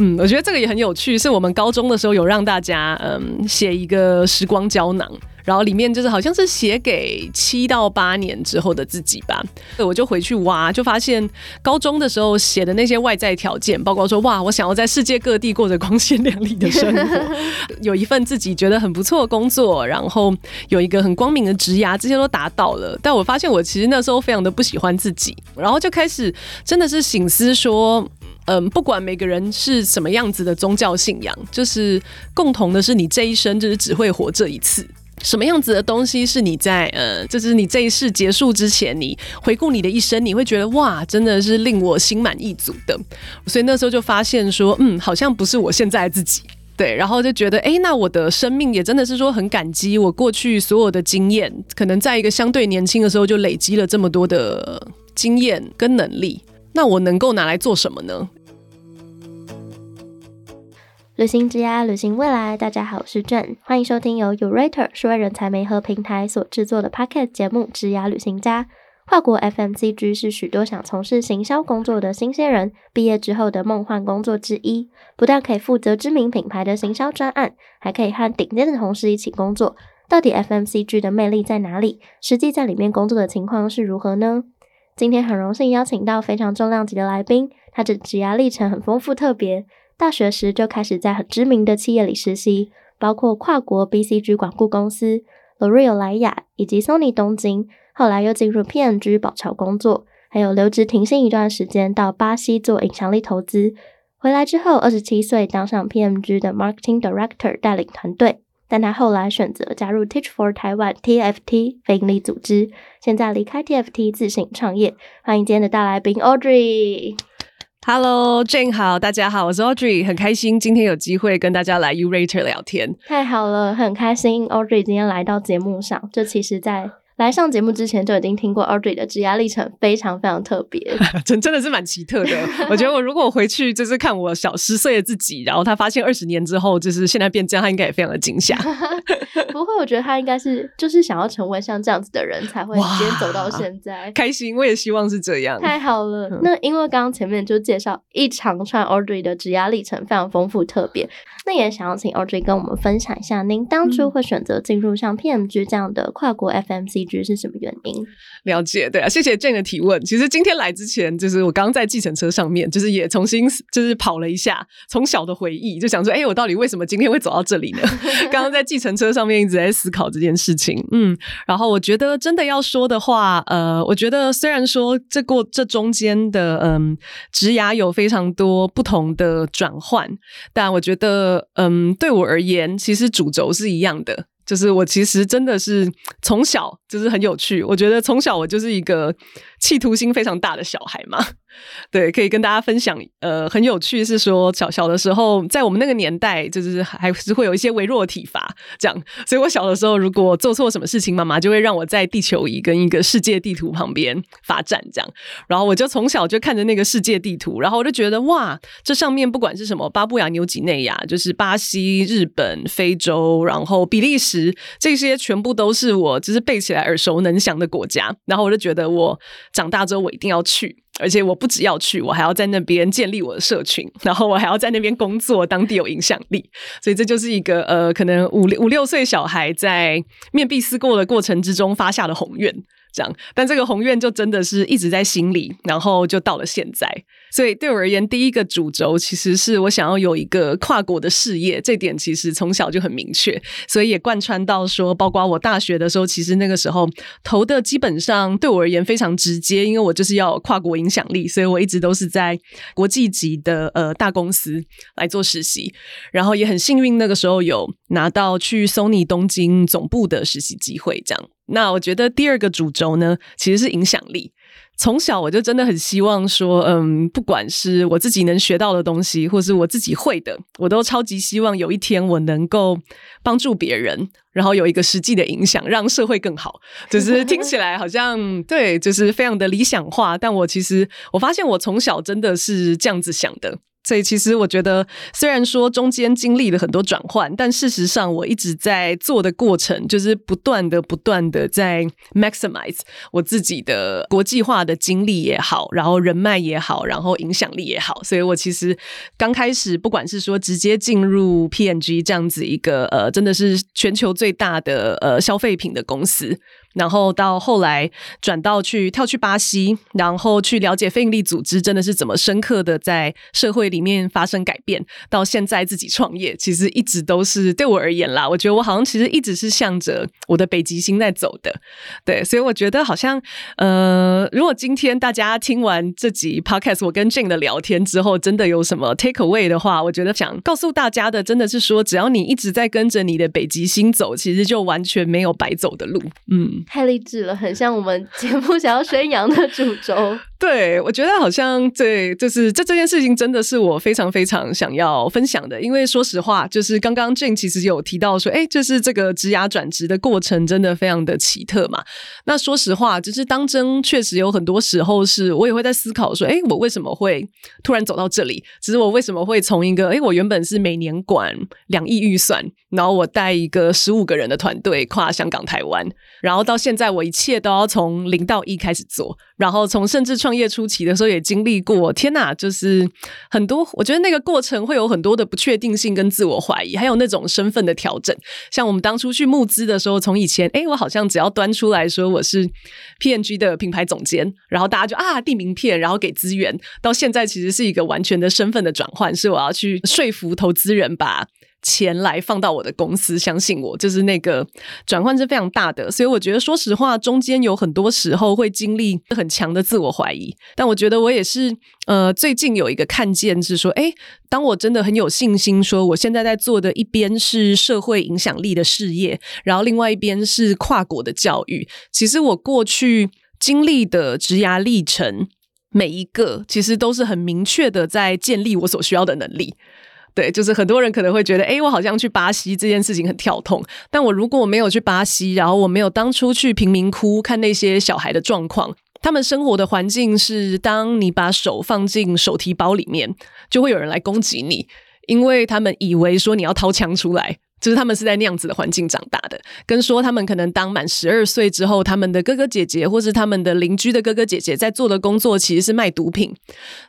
嗯，我觉得这个也很有趣，是我们高中的时候有让大家嗯写一个时光胶囊。然后里面就是好像是写给七到八年之后的自己吧，我就回去挖，就发现高中的时候写的那些外在条件，包括说哇，我想要在世界各地过着光鲜亮丽的生活，有一份自己觉得很不错的工作，然后有一个很光明的职涯，这些都达到了。但我发现我其实那时候非常的不喜欢自己，然后就开始真的是醒思说，嗯，不管每个人是什么样子的宗教信仰，就是共同的是你这一生就是只会活这一次。什么样子的东西是你在呃，就是你这一世结束之前，你回顾你的一生，你会觉得哇，真的是令我心满意足的。所以那时候就发现说，嗯，好像不是我现在自己，对，然后就觉得，哎，那我的生命也真的是说很感激我过去所有的经验，可能在一个相对年轻的时候就累积了这么多的经验跟能力，那我能够拿来做什么呢？旅行之涯，旅行未来。大家好，我是 Jane，欢迎收听由 Urater 数位人才媒合平台所制作的 Podcast 节目《之涯旅行家》。跨国 FMCG 是许多想从事行销工作的新鲜人毕业之后的梦幻工作之一。不但可以负责知名品牌的行销专案，还可以和顶尖的同事一起工作。到底 FMCG 的魅力在哪里？实际在里面工作的情况是如何呢？今天很荣幸邀请到非常重量级的来宾，他的职涯历程很丰富特别。大学时就开始在很知名的企业里实习，包括跨国 BCG 广告公司、L'Oreal 莱雅以及 Sony 东京。后来又进入 PNG 宝桥工作，还有留职停薪一段时间，到巴西做影响力投资。回来之后，二十七岁当上 PMG 的 Marketing Director，带领团队。但他后来选择加入 Teach for Taiwan TFT 非营利组织，现在离开 TFT 自行创业。欢迎今天的大来宾 Audrey。Hello，Jane 好，大家好，我是 Audrey，很开心今天有机会跟大家来 Urater 聊天。太好了，很开心 Audrey 今天来到节目上。就其实，在来上节目之前就已经听过 Audrey 的职涯历程，非常非常特别，真真的是蛮奇特的。我觉得我如果回去就是看我小十岁的自己，然后他发现二十年之后就是现在变这样，他应该也非常的惊吓。不会，我觉得他应该是就是想要成为像这样子的人才会今天走到现在。开心，我也希望是这样。太好了，那因为刚刚前面就介绍一长串 Audrey 的职涯历程，非常丰富特别。那也想要请 Audrey 跟我们分享一下，您当初会选择进入像 PMG 这样的跨国 FMCG 是什么原因？了解，对啊，谢谢 Jane 的提问。其实今天来之前，就是我刚刚在计程车上面，就是也重新就是跑了一下从小的回忆，就想说，哎，我到底为什么今天会走到这里呢？刚刚在计程车上面一直在思考这件事情，嗯，然后我觉得真的要说的话，呃，我觉得虽然说这过这中间的嗯职涯有非常多不同的转换，但我觉得。嗯，对我而言，其实主轴是一样的。就是我其实真的是从小就是很有趣，我觉得从小我就是一个企图心非常大的小孩嘛。对，可以跟大家分享。呃，很有趣是说，小小的时候，在我们那个年代，就是还是会有一些微弱体罚这样。所以我小的时候，如果做错什么事情，妈妈就会让我在地球仪跟一个世界地图旁边罚站这样。然后我就从小就看着那个世界地图，然后我就觉得哇，这上面不管是什么巴布亚纽几内亚，就是巴西、日本、非洲，然后比利时。这些全部都是我就是背起来耳熟能详的国家，然后我就觉得我长大之后我一定要去，而且我不只要去，我还要在那边建立我的社群，然后我还要在那边工作，当地有影响力。所以这就是一个呃，可能五六五六岁小孩在面壁思过的过程之中发下的宏愿。这样，但这个宏愿就真的是一直在心里，然后就到了现在。所以对我而言，第一个主轴其实是我想要有一个跨国的事业，这点其实从小就很明确，所以也贯穿到说，包括我大学的时候，其实那个时候投的基本上对我而言非常直接，因为我就是要跨国影响力，所以我一直都是在国际级的呃大公司来做实习，然后也很幸运那个时候有拿到去 Sony 东京总部的实习机会，这样。那我觉得第二个主轴呢，其实是影响力。从小我就真的很希望说，嗯，不管是我自己能学到的东西，或是我自己会的，我都超级希望有一天我能够帮助别人，然后有一个实际的影响，让社会更好。就是听起来好像对，就是非常的理想化。但我其实我发现我从小真的是这样子想的。所以其实我觉得，虽然说中间经历了很多转换，但事实上我一直在做的过程，就是不断的、不断的在 maximize 我自己的国际化的经历也好，然后人脉也好，然后影响力也好。所以我其实刚开始，不管是说直接进入 P&G 这样子一个呃，真的是全球最大的呃消费品的公司。然后到后来转到去跳去巴西，然后去了解非营利组织真的是怎么深刻的在社会里面发生改变。到现在自己创业，其实一直都是对我而言啦，我觉得我好像其实一直是向着我的北极星在走的。对，所以我觉得好像呃，如果今天大家听完这集 podcast 我跟 Jane 的聊天之后，真的有什么 take away 的话，我觉得想告诉大家的，真的是说，只要你一直在跟着你的北极星走，其实就完全没有白走的路。嗯。太励志了，很像我们节目想要宣扬的主轴。对，我觉得好像对，就是这这件事情真的是我非常非常想要分享的。因为说实话，就是刚刚 Jane 其实有提到说，哎，就是这个职涯转职的过程真的非常的奇特嘛。那说实话，就是当真确实有很多时候是我也会在思考说，哎，我为什么会突然走到这里？只是我为什么会从一个，哎，我原本是每年管两亿预算，然后我带一个十五个人的团队跨香港、台湾，然后到现在我一切都要从零到一开始做，然后从甚至创业初期的时候也经历过，天哪，就是很多，我觉得那个过程会有很多的不确定性跟自我怀疑，还有那种身份的调整。像我们当初去募资的时候，从以前哎，我好像只要端出来说我是 P N G 的品牌总监，然后大家就啊递名片，然后给资源，到现在其实是一个完全的身份的转换，是我要去说服投资人把。钱来放到我的公司，相信我，就是那个转换是非常大的，所以我觉得，说实话，中间有很多时候会经历很强的自我怀疑。但我觉得我也是，呃，最近有一个看见是说，哎，当我真的很有信心，说我现在在做的一边是社会影响力的事业，然后另外一边是跨国的教育。其实我过去经历的职涯历程，每一个其实都是很明确的在建立我所需要的能力。对，就是很多人可能会觉得，哎，我好像去巴西这件事情很跳痛。但我如果没有去巴西，然后我没有当初去贫民窟看那些小孩的状况，他们生活的环境是，当你把手放进手提包里面，就会有人来攻击你，因为他们以为说你要掏枪出来。就是他们是在那样子的环境长大的，跟说他们可能当满十二岁之后，他们的哥哥姐姐或是他们的邻居的哥哥姐姐在做的工作其实是卖毒品。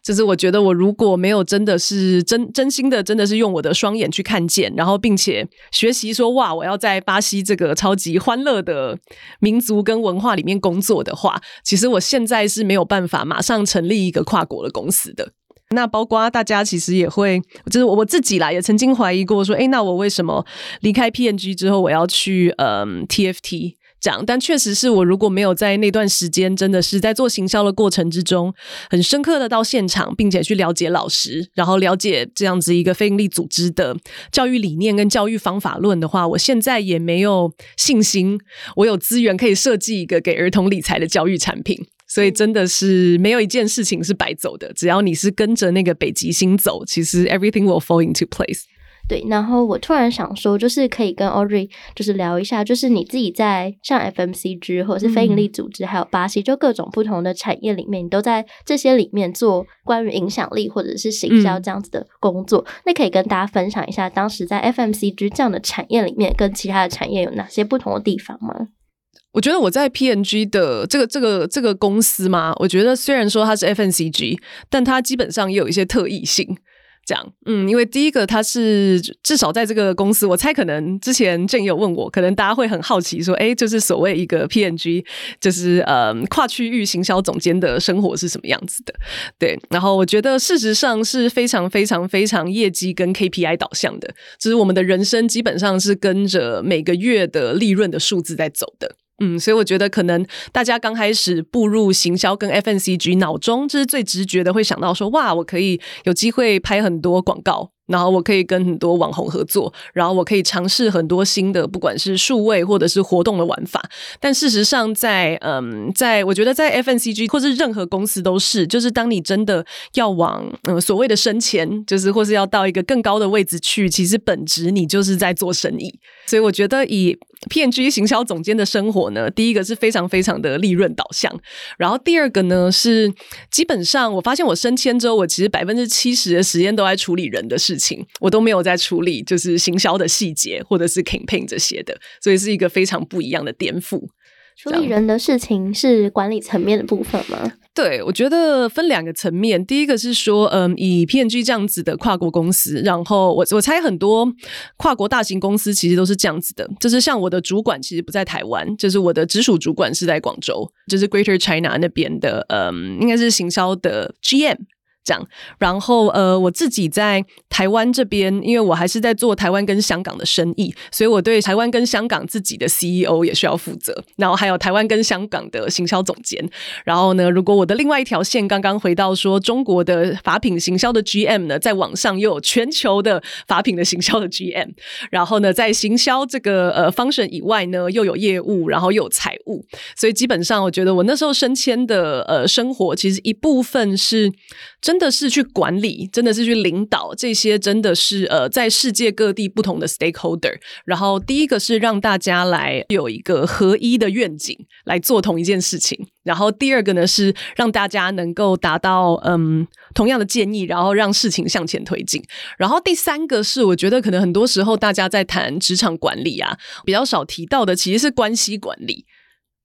就是我觉得我如果没有真的是真真心的，真的是用我的双眼去看见，然后并且学习说哇，我要在巴西这个超级欢乐的民族跟文化里面工作的话，其实我现在是没有办法马上成立一个跨国的公司的。那包括大家其实也会，就是我我自己啦，也曾经怀疑过说，哎，那我为什么离开 PNG 之后，我要去嗯 TFT 讲？但确实是我如果没有在那段时间，真的是在做行销的过程之中，很深刻的到现场，并且去了解老师，然后了解这样子一个非营利组织的教育理念跟教育方法论的话，我现在也没有信心，我有资源可以设计一个给儿童理财的教育产品。所以真的是没有一件事情是白走的，只要你是跟着那个北极星走，其实 everything will fall into place。对，然后我突然想说，就是可以跟 Audrey 就是聊一下，就是你自己在像 FMCG 或者是非营利组织，还有巴西，就各种不同的产业里面，你都在这些里面做关于影响力或者是行销这样子的工作。那可以跟大家分享一下，当时在 FMCG 这样的产业里面，跟其他的产业有哪些不同的地方吗？我觉得我在 P N G 的这个这个这个公司嘛，我觉得虽然说它是 FNCG，但它基本上也有一些特异性。这样，嗯，因为第一个它是至少在这个公司，我猜可能之前正有问我，可能大家会很好奇说，哎，就是所谓一个 P N G，就是呃跨区域行销总监的生活是什么样子的？对，然后我觉得事实上是非常非常非常业绩跟 KPI 导向的，就是我们的人生基本上是跟着每个月的利润的数字在走的。嗯，所以我觉得可能大家刚开始步入行销跟 FNCG，脑中就是最直觉的会想到说，哇，我可以有机会拍很多广告。然后我可以跟很多网红合作，然后我可以尝试很多新的，不管是数位或者是活动的玩法。但事实上，在嗯，在我觉得在 FNCG 或是任何公司都是，就是当你真的要往嗯所谓的升迁，就是或是要到一个更高的位置去，其实本质你就是在做生意。所以我觉得以 PNG 行销总监的生活呢，第一个是非常非常的利润导向，然后第二个呢是基本上我发现我升迁之后，我其实百分之七十的时间都在处理人的事，我都没有在处理就是行销的细节或者是 campaign 这些的，所以是一个非常不一样的颠覆。处理人的事情是管理层面的部分吗？对，我觉得分两个层面。第一个是说，嗯，以 P&G 这样子的跨国公司，然后我我猜很多跨国大型公司其实都是这样子的，就是像我的主管其实不在台湾，就是我的直属主管是在广州，就是 Greater China 那边的，嗯，应该是行销的 GM。这样，然后呃，我自己在台湾这边，因为我还是在做台湾跟香港的生意，所以我对台湾跟香港自己的 CEO 也需要负责，然后还有台湾跟香港的行销总监。然后呢，如果我的另外一条线刚刚回到说中国的法品行销的 GM 呢，在网上又有全球的法品的行销的 GM，然后呢，在行销这个呃 function 以外呢，又有业务，然后又有财务，所以基本上我觉得我那时候升迁的呃生活，其实一部分是。真的是去管理，真的是去领导这些，真的是呃，在世界各地不同的 stakeholder。然后第一个是让大家来有一个合一的愿景来做同一件事情。然后第二个呢是让大家能够达到嗯同样的建议，然后让事情向前推进。然后第三个是我觉得可能很多时候大家在谈职场管理啊，比较少提到的其实是关系管理。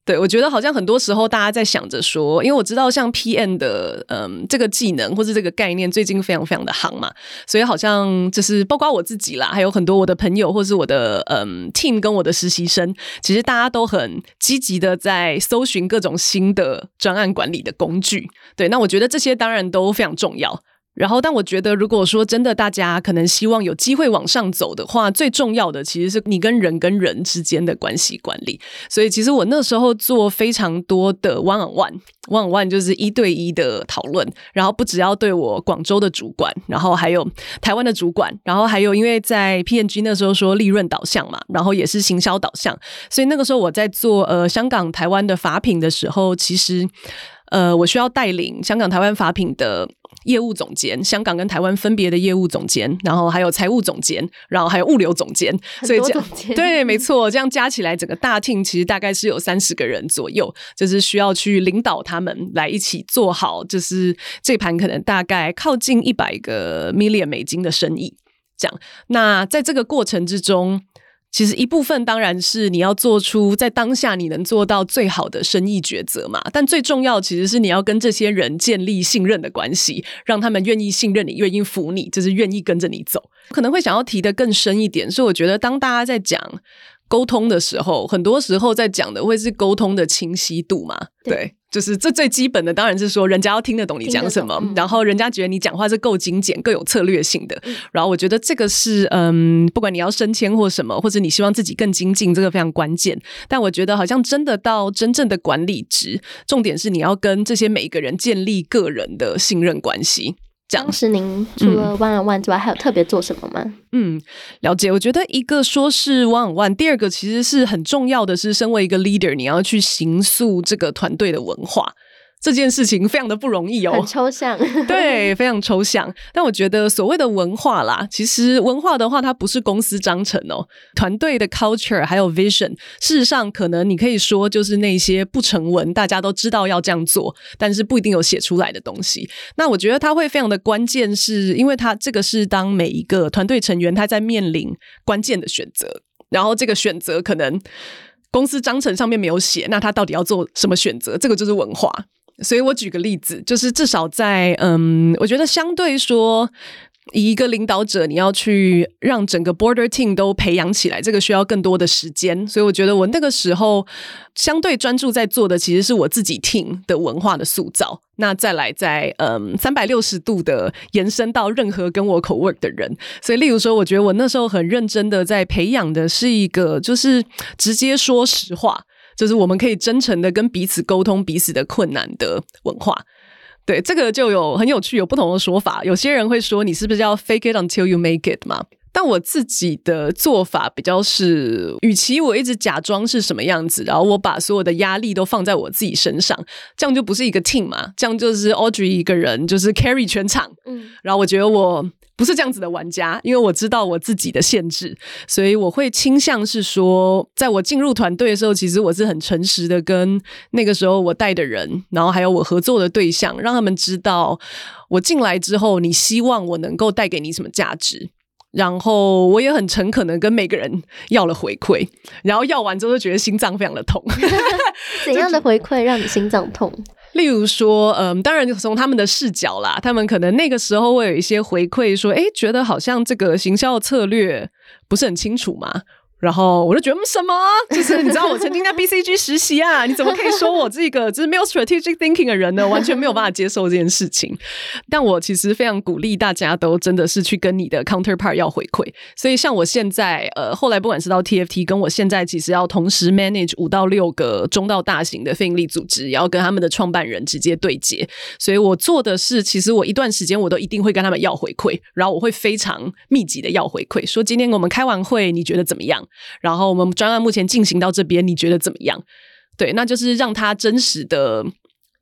对，我觉得好像很多时候大家在想着说，因为我知道像 PM 的嗯这个技能或者这个概念最近非常非常的夯嘛，所以好像就是包括我自己啦，还有很多我的朋友或是我的嗯 team 跟我的实习生，其实大家都很积极的在搜寻各种新的专案管理的工具。对，那我觉得这些当然都非常重要。然后，但我觉得，如果说真的大家可能希望有机会往上走的话，最重要的其实是你跟人跟人之间的关系管理。所以，其实我那时候做非常多的 one on one，one on one 就是一对一的讨论。然后不只要对我广州的主管，然后还有台湾的主管，然后还有因为在 P N G 那时候说利润导向嘛，然后也是行销导向，所以那个时候我在做呃香港、台湾的法品的时候，其实呃我需要带领香港、台湾法品的。业务总监，香港跟台湾分别的业务总监，然后还有财务总监，然后还有物流总监，所以这样对，没错，这样加起来整个大 team 其实大概是有三十个人左右，就是需要去领导他们来一起做好，就是这盘可能大概靠近一百个 million 美金的生意，这样。那在这个过程之中。其实一部分当然是你要做出在当下你能做到最好的生意抉择嘛，但最重要其实是你要跟这些人建立信任的关系，让他们愿意信任你，愿意服你，就是愿意跟着你走。可能会想要提的更深一点，是我觉得当大家在讲。沟通的时候，很多时候在讲的会是沟通的清晰度嘛？对，就是这最基本的，当然是说人家要听得懂你讲什么，然后人家觉得你讲话是够精简、更有策略性的。然后我觉得这个是嗯，不管你要升迁或什么，或者你希望自己更精进，这个非常关键。但我觉得好像真的到真正的管理职，重点是你要跟这些每一个人建立个人的信任关系。当时您除了 one on one 之外，还有特别做什么吗？嗯，了解。我觉得一个说是 one on one，第二个其实是很重要的是，身为一个 leader，你要去形塑这个团队的文化。这件事情非常的不容易哦，很抽象，对，非常抽象。但我觉得所谓的文化啦，其实文化的话，它不是公司章程哦，团队的 culture 还有 vision。事实上，可能你可以说就是那些不成文，大家都知道要这样做，但是不一定有写出来的东西。那我觉得它会非常的关键，是因为它这个是当每一个团队成员他在面临关键的选择，然后这个选择可能公司章程上面没有写，那他到底要做什么选择？这个就是文化。所以我举个例子，就是至少在嗯，我觉得相对说，以一个领导者，你要去让整个 border team 都培养起来，这个需要更多的时间。所以我觉得我那个时候相对专注在做的，其实是我自己 team 的文化的塑造。那再来在嗯三百六十度的延伸到任何跟我 co work 的人。所以，例如说，我觉得我那时候很认真的在培养的是一个，就是直接说实话。就是我们可以真诚的跟彼此沟通彼此的困难的文化，对，这个就有很有趣，有不同的说法。有些人会说，你是不是要 fake it until you make it 嘛？但我自己的做法比较是，与其我一直假装是什么样子，然后我把所有的压力都放在我自己身上，这样就不是一个 team 嘛？这样就是 Audrey 一个人就是 carry 全场。嗯，然后我觉得我不是这样子的玩家，因为我知道我自己的限制，所以我会倾向是说，在我进入团队的时候，其实我是很诚实的，跟那个时候我带的人，然后还有我合作的对象，让他们知道我进来之后，你希望我能够带给你什么价值。然后我也很诚恳的跟每个人要了回馈，然后要完之后就觉得心脏非常的痛。怎样的回馈让你心脏痛？例如说，嗯，当然就从他们的视角啦，他们可能那个时候会有一些回馈，说，哎，觉得好像这个行销策略不是很清楚嘛。然后我就觉得什么，就是你知道我曾经在 BCG 实习啊，你怎么可以说我这个就是没有 strategic thinking 的人呢？完全没有办法接受这件事情。但我其实非常鼓励大家都真的是去跟你的 counterpart 要回馈。所以像我现在呃，后来不管是到 TFT，跟我现在其实要同时 manage 五到六个中到大型的非营利组织，也要跟他们的创办人直接对接。所以我做的是，其实我一段时间我都一定会跟他们要回馈，然后我会非常密集的要回馈，说今天我们开完会，你觉得怎么样？然后我们专案目前进行到这边，你觉得怎么样？对，那就是让他真实的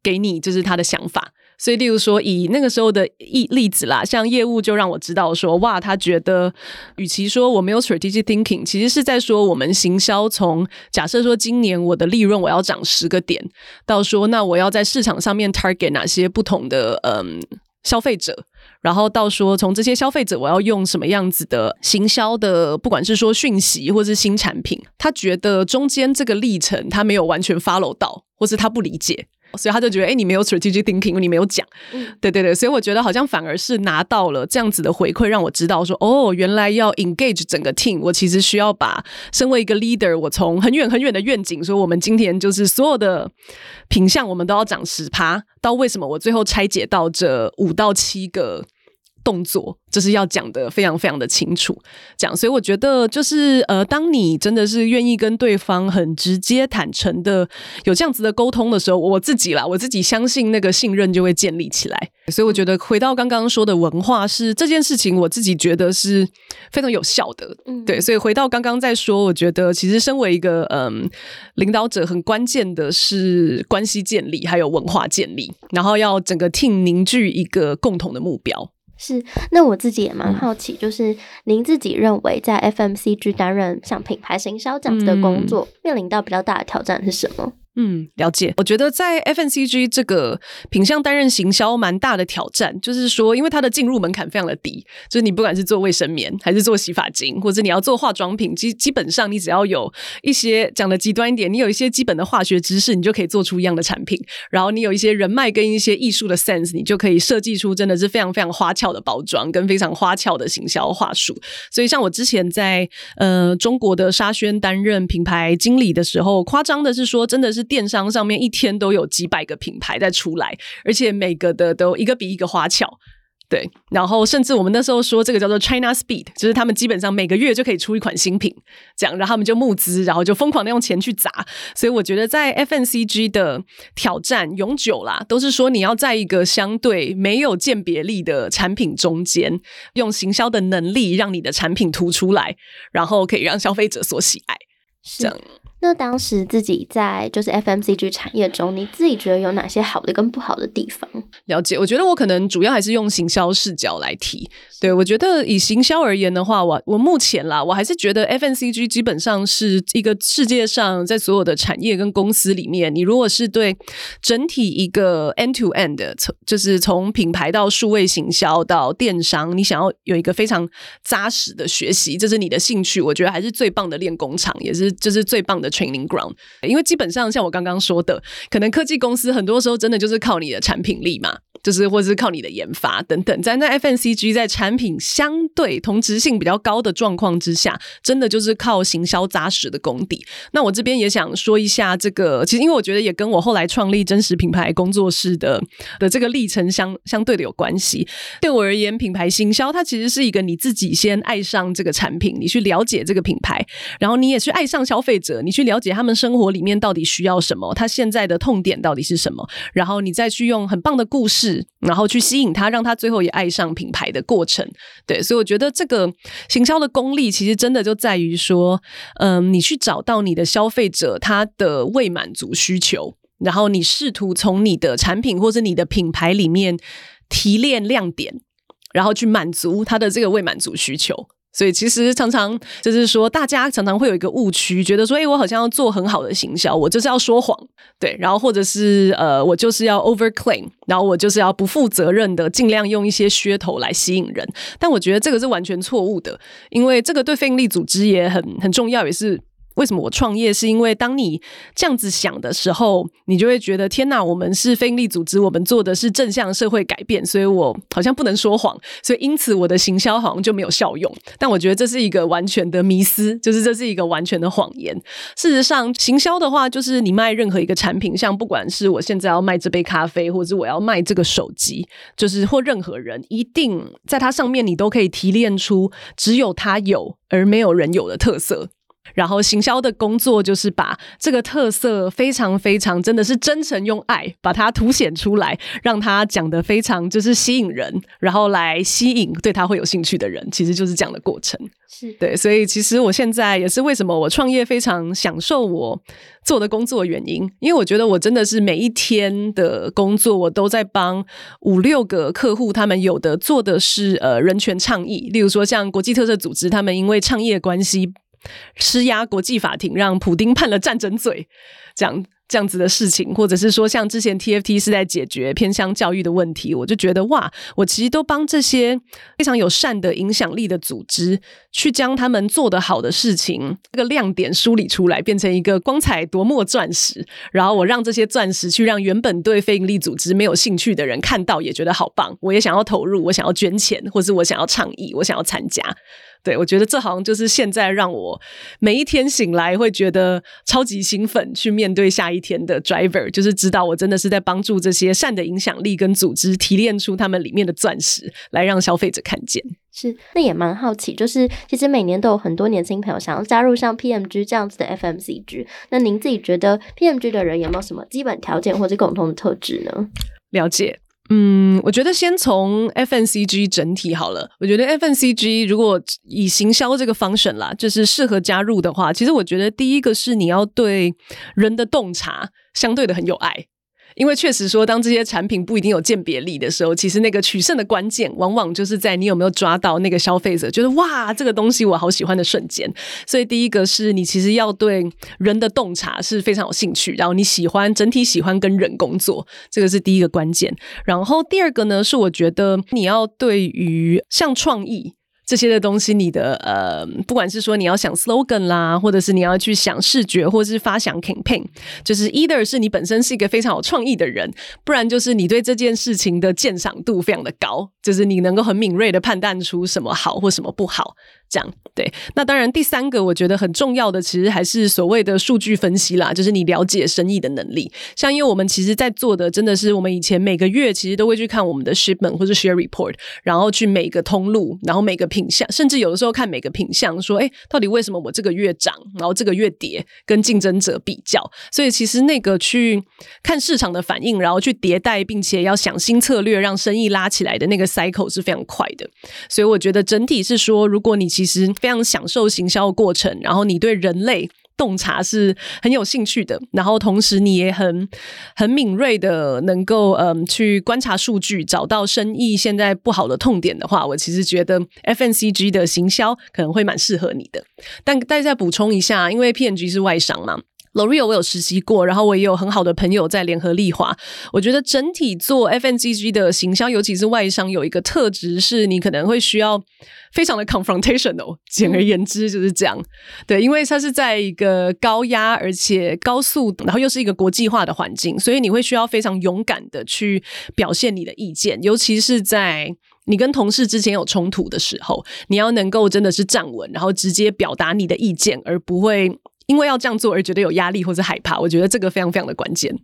给你，就是他的想法。所以，例如说以那个时候的例例子啦，像业务就让我知道说，哇，他觉得与其说我没有 strategic thinking，其实是在说我们行销从假设说今年我的利润我要涨十个点，到说那我要在市场上面 target 哪些不同的嗯消费者。然后到说，从这些消费者，我要用什么样子的行销的，不管是说讯息或是新产品，他觉得中间这个历程他没有完全 follow 到，或是他不理解。所以他就觉得，哎，你没有 strategic thinking，你没有讲，对对对，所以我觉得好像反而是拿到了这样子的回馈，让我知道说，哦，原来要 engage 整个 team，我其实需要把身为一个 leader，我从很远很远的愿景，说我们今天就是所有的品相，我们都要涨十趴，到为什么我最后拆解到这五到七个。动作就是要讲的非常非常的清楚，讲，所以我觉得就是呃，当你真的是愿意跟对方很直接坦诚的有这样子的沟通的时候，我自己啦，我自己相信那个信任就会建立起来。所以我觉得回到刚刚说的文化是这件事情，我自己觉得是非常有效的。嗯，对，所以回到刚刚在说，我觉得其实身为一个嗯领导者，很关键的是关系建立，还有文化建立，然后要整个 team 凝聚一个共同的目标。是，那我自己也蛮好奇，就是您自己认为在 FMCG 担任像品牌行销这样子的工作，面临到比较大的挑战是什么？嗯，了解。我觉得在 FNCG 这个品相担任行销蛮大的挑战，就是说，因为它的进入门槛非常的低，就是你不管是做卫生棉，还是做洗发精，或者你要做化妆品，基基本上你只要有一些讲的极端一点，你有一些基本的化学知识，你就可以做出一样的产品。然后你有一些人脉跟一些艺术的 sense，你就可以设计出真的是非常非常花俏的包装跟非常花俏的行销话术。所以像我之前在呃中国的沙宣担任品牌经理的时候，夸张的是说，真的是。电商上面一天都有几百个品牌在出来，而且每个的都一个比一个花俏，对。然后甚至我们那时候说这个叫做 China Speed，就是他们基本上每个月就可以出一款新品，这样，然后他们就募资，然后就疯狂的用钱去砸。所以我觉得在 FNCG 的挑战永久啦，都是说你要在一个相对没有鉴别力的产品中间，用行销的能力让你的产品突出来，然后可以让消费者所喜爱，这样。那当时自己在就是 FMCG 产业中，你自己觉得有哪些好的跟不好的地方？了解，我觉得我可能主要还是用行销视角来提。对我觉得以行销而言的话，我我目前啦，我还是觉得 FMCG 基本上是一个世界上在所有的产业跟公司里面，你如果是对整体一个 end to end，从就是从品牌到数位行销到电商，你想要有一个非常扎实的学习，这是你的兴趣，我觉得还是最棒的练功场，也是就是最棒的。Training ground，因为基本上像我刚刚说的，可能科技公司很多时候真的就是靠你的产品力嘛，就是或是靠你的研发等等。在 FNCG 在产品相对同质性比较高的状况之下，真的就是靠行销扎实的功底。那我这边也想说一下这个，其实因为我觉得也跟我后来创立真实品牌工作室的的这个历程相相对的有关系。对我而言，品牌行销它其实是一个你自己先爱上这个产品，你去了解这个品牌，然后你也去爱上消费者，你去。了解他们生活里面到底需要什么，他现在的痛点到底是什么，然后你再去用很棒的故事，然后去吸引他，让他最后也爱上品牌的过程。对，所以我觉得这个行销的功力，其实真的就在于说，嗯，你去找到你的消费者他的未满足需求，然后你试图从你的产品或者你的品牌里面提炼亮点，然后去满足他的这个未满足需求。所以其实常常就是说，大家常常会有一个误区，觉得说，哎，我好像要做很好的行销，我就是要说谎，对，然后或者是呃，我就是要 over claim，然后我就是要不负责任的，尽量用一些噱头来吸引人。但我觉得这个是完全错误的，因为这个对非营利组织也很很重要，也是。为什么我创业？是因为当你这样子想的时候，你就会觉得天哪，我们是非营利组织，我们做的是正向社会改变，所以我好像不能说谎，所以因此我的行销好像就没有效用。但我觉得这是一个完全的迷思，就是这是一个完全的谎言。事实上，行销的话，就是你卖任何一个产品，像不管是我现在要卖这杯咖啡，或者我要卖这个手机，就是或任何人，一定在它上面你都可以提炼出只有他有而没有人有的特色。然后行销的工作就是把这个特色非常非常真的是真诚用爱把它凸显出来，让他讲的非常就是吸引人，然后来吸引对他会有兴趣的人，其实就是这样的过程。是对，所以其实我现在也是为什么我创业非常享受我做的工作原因，因为我觉得我真的是每一天的工作，我都在帮五六个客户，他们有的做的是呃人权倡议，例如说像国际特色组织，他们因为倡议关系。施压国际法庭，让普丁判了战争罪，这样这样子的事情，或者是说，像之前 TFT 是在解决偏乡教育的问题，我就觉得哇，我其实都帮这些非常有善的影响力的组织，去将他们做的好的事情这个亮点梳理出来，变成一个光彩夺目钻石，然后我让这些钻石去让原本对非营利组织没有兴趣的人看到，也觉得好棒，我也想要投入，我想要捐钱，或者我想要倡议，我想要参加。对，我觉得这好像就是现在让我每一天醒来会觉得超级兴奋，去面对下一天的 driver，就是知道我真的是在帮助这些善的影响力跟组织提炼出他们里面的钻石，来让消费者看见。是，那也蛮好奇，就是其实每年都有很多年轻朋友想要加入像 PMG 这样子的 FMCG，那您自己觉得 PMG 的人有没有什么基本条件或者共同的特质呢？了解。嗯，我觉得先从 FNCG 整体好了。我觉得 FNCG 如果以行销这个方式啦，就是适合加入的话，其实我觉得第一个是你要对人的洞察相对的很有爱。因为确实说，当这些产品不一定有鉴别力的时候，其实那个取胜的关键，往往就是在你有没有抓到那个消费者觉得哇，这个东西我好喜欢的瞬间。所以第一个是你其实要对人的洞察是非常有兴趣，然后你喜欢整体喜欢跟人工作，这个是第一个关键。然后第二个呢，是我觉得你要对于像创意。这些的东西，你的呃，不管是说你要想 slogan 啦，或者是你要去想视觉，或者是发想 campaign，就是 either 是你本身是一个非常有创意的人，不然就是你对这件事情的鉴赏度非常的高，就是你能够很敏锐的判断出什么好或什么不好。这样对，那当然第三个我觉得很重要的，其实还是所谓的数据分析啦，就是你了解生意的能力。像因为我们其实在做的，真的是我们以前每个月其实都会去看我们的 shipment 或者 share report，然后去每个通路，然后每个品项，甚至有的时候看每个品项，说哎，到底为什么我这个月涨，然后这个月跌，跟竞争者比较。所以其实那个去看市场的反应，然后去迭代，并且要想新策略，让生意拉起来的那个 cycle 是非常快的。所以我觉得整体是说，如果你其其实非常享受行销的过程，然后你对人类洞察是很有兴趣的，然后同时你也很很敏锐的能够嗯去观察数据，找到生意现在不好的痛点的话，我其实觉得 FNCG 的行销可能会蛮适合你的。但大家再补充一下，因为 PNG 是外商嘛。L'Oreal 我有实习过，然后我也有很好的朋友在联合利华。我觉得整体做 FNGG 的行销，尤其是外商，有一个特质是你可能会需要非常的 confrontational。简而言之就是这样。对，因为它是在一个高压而且高速，然后又是一个国际化的环境，所以你会需要非常勇敢的去表现你的意见，尤其是在你跟同事之间有冲突的时候，你要能够真的是站稳，然后直接表达你的意见，而不会。因为要这样做而觉得有压力或者害怕，我觉得这个非常非常的关键。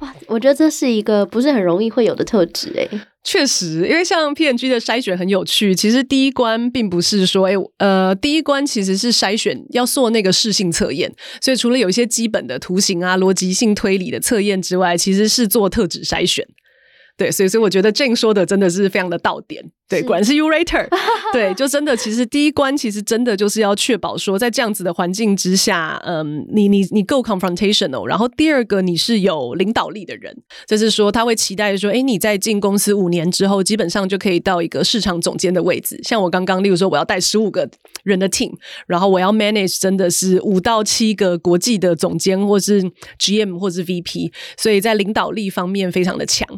哇，我觉得这是一个不是很容易会有的特质诶。确实，因为像 PNG 的筛选很有趣，其实第一关并不是说，哎，呃，第一关其实是筛选要做那个适性测验，所以除了有一些基本的图形啊、逻辑性推理的测验之外，其实是做特质筛选。对，所以所以我觉得 Jane 说的真的是非常的到点。对，果然是 Urator。对，就真的其实第一关其实真的就是要确保说，在这样子的环境之下，嗯，你你你够 confrontational。然后第二个，你是有领导力的人，就是说他会期待说，哎，你在进公司五年之后，基本上就可以到一个市场总监的位置。像我刚刚，例如说我要带十五个人的 team，然后我要 manage 真的是五到七个国际的总监，或是 GM 或是 VP，所以在领导力方面非常的强。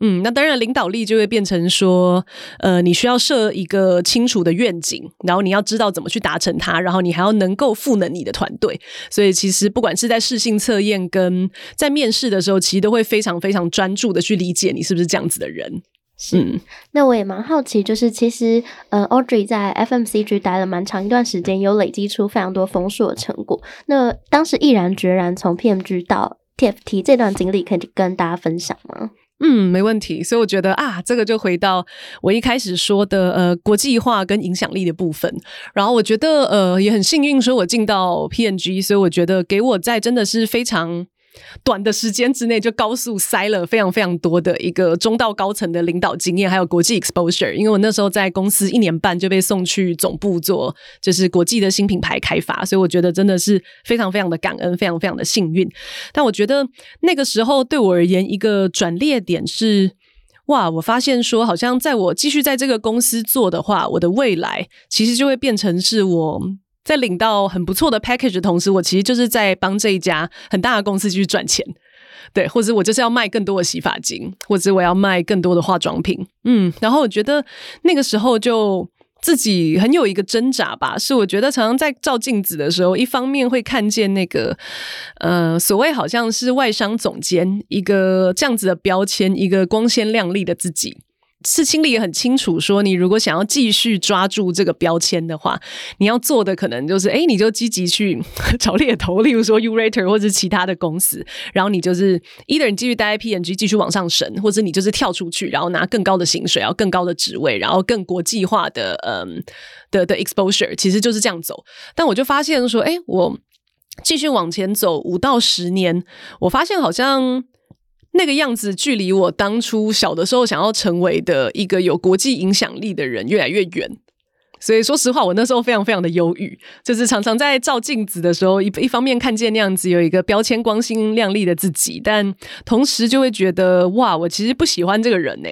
嗯，那当然，领导力就会变成说，呃，你需要设一个清楚的愿景，然后你要知道怎么去达成它，然后你还要能够赋能你的团队。所以，其实不管是在试性测验跟在面试的时候，其实都会非常非常专注的去理解你是不是这样子的人。是，那我也蛮好奇，就是其实，呃，Audrey 在 FMCG 待了蛮长一段时间，有累积出非常多丰硕的成果。那当时毅然决然从 PMG 到 TFT 这段经历，可以跟大家分享吗？嗯，没问题。所以我觉得啊，这个就回到我一开始说的呃国际化跟影响力的部分。然后我觉得呃也很幸运，说我进到 PNG，所以我觉得给我在真的是非常。短的时间之内就高速塞了非常非常多的一个中到高层的领导经验，还有国际 exposure。因为我那时候在公司一年半就被送去总部做，就是国际的新品牌开发，所以我觉得真的是非常非常的感恩，非常非常的幸运。但我觉得那个时候对我而言，一个转捩点是，哇，我发现说，好像在我继续在这个公司做的话，我的未来其实就会变成是我。在领到很不错的 package 的同时，我其实就是在帮这一家很大的公司继续赚钱，对，或者我就是要卖更多的洗发精，或者我要卖更多的化妆品，嗯，然后我觉得那个时候就自己很有一个挣扎吧，是我觉得常常在照镜子的时候，一方面会看见那个呃所谓好像是外商总监一个这样子的标签，一个光鲜亮丽的自己。是心里也很清楚，说你如果想要继续抓住这个标签的话，你要做的可能就是，哎，你就积极去 找猎头，例如说 u r a t e r 或者其他的公司，然后你就是，either 你继续待在 PNG，继续往上升，或者你就是跳出去，然后拿更高的薪水，然后更高的职位，然后更国际化的，嗯，的的 exposure，其实就是这样走。但我就发现说，哎，我继续往前走五到十年，我发现好像。那个样子，距离我当初小的时候想要成为的一个有国际影响力的人越来越远。所以说实话，我那时候非常非常的忧郁，就是常常在照镜子的时候，一一方面看见那样子有一个标签光鲜亮丽的自己，但同时就会觉得哇，我其实不喜欢这个人呢。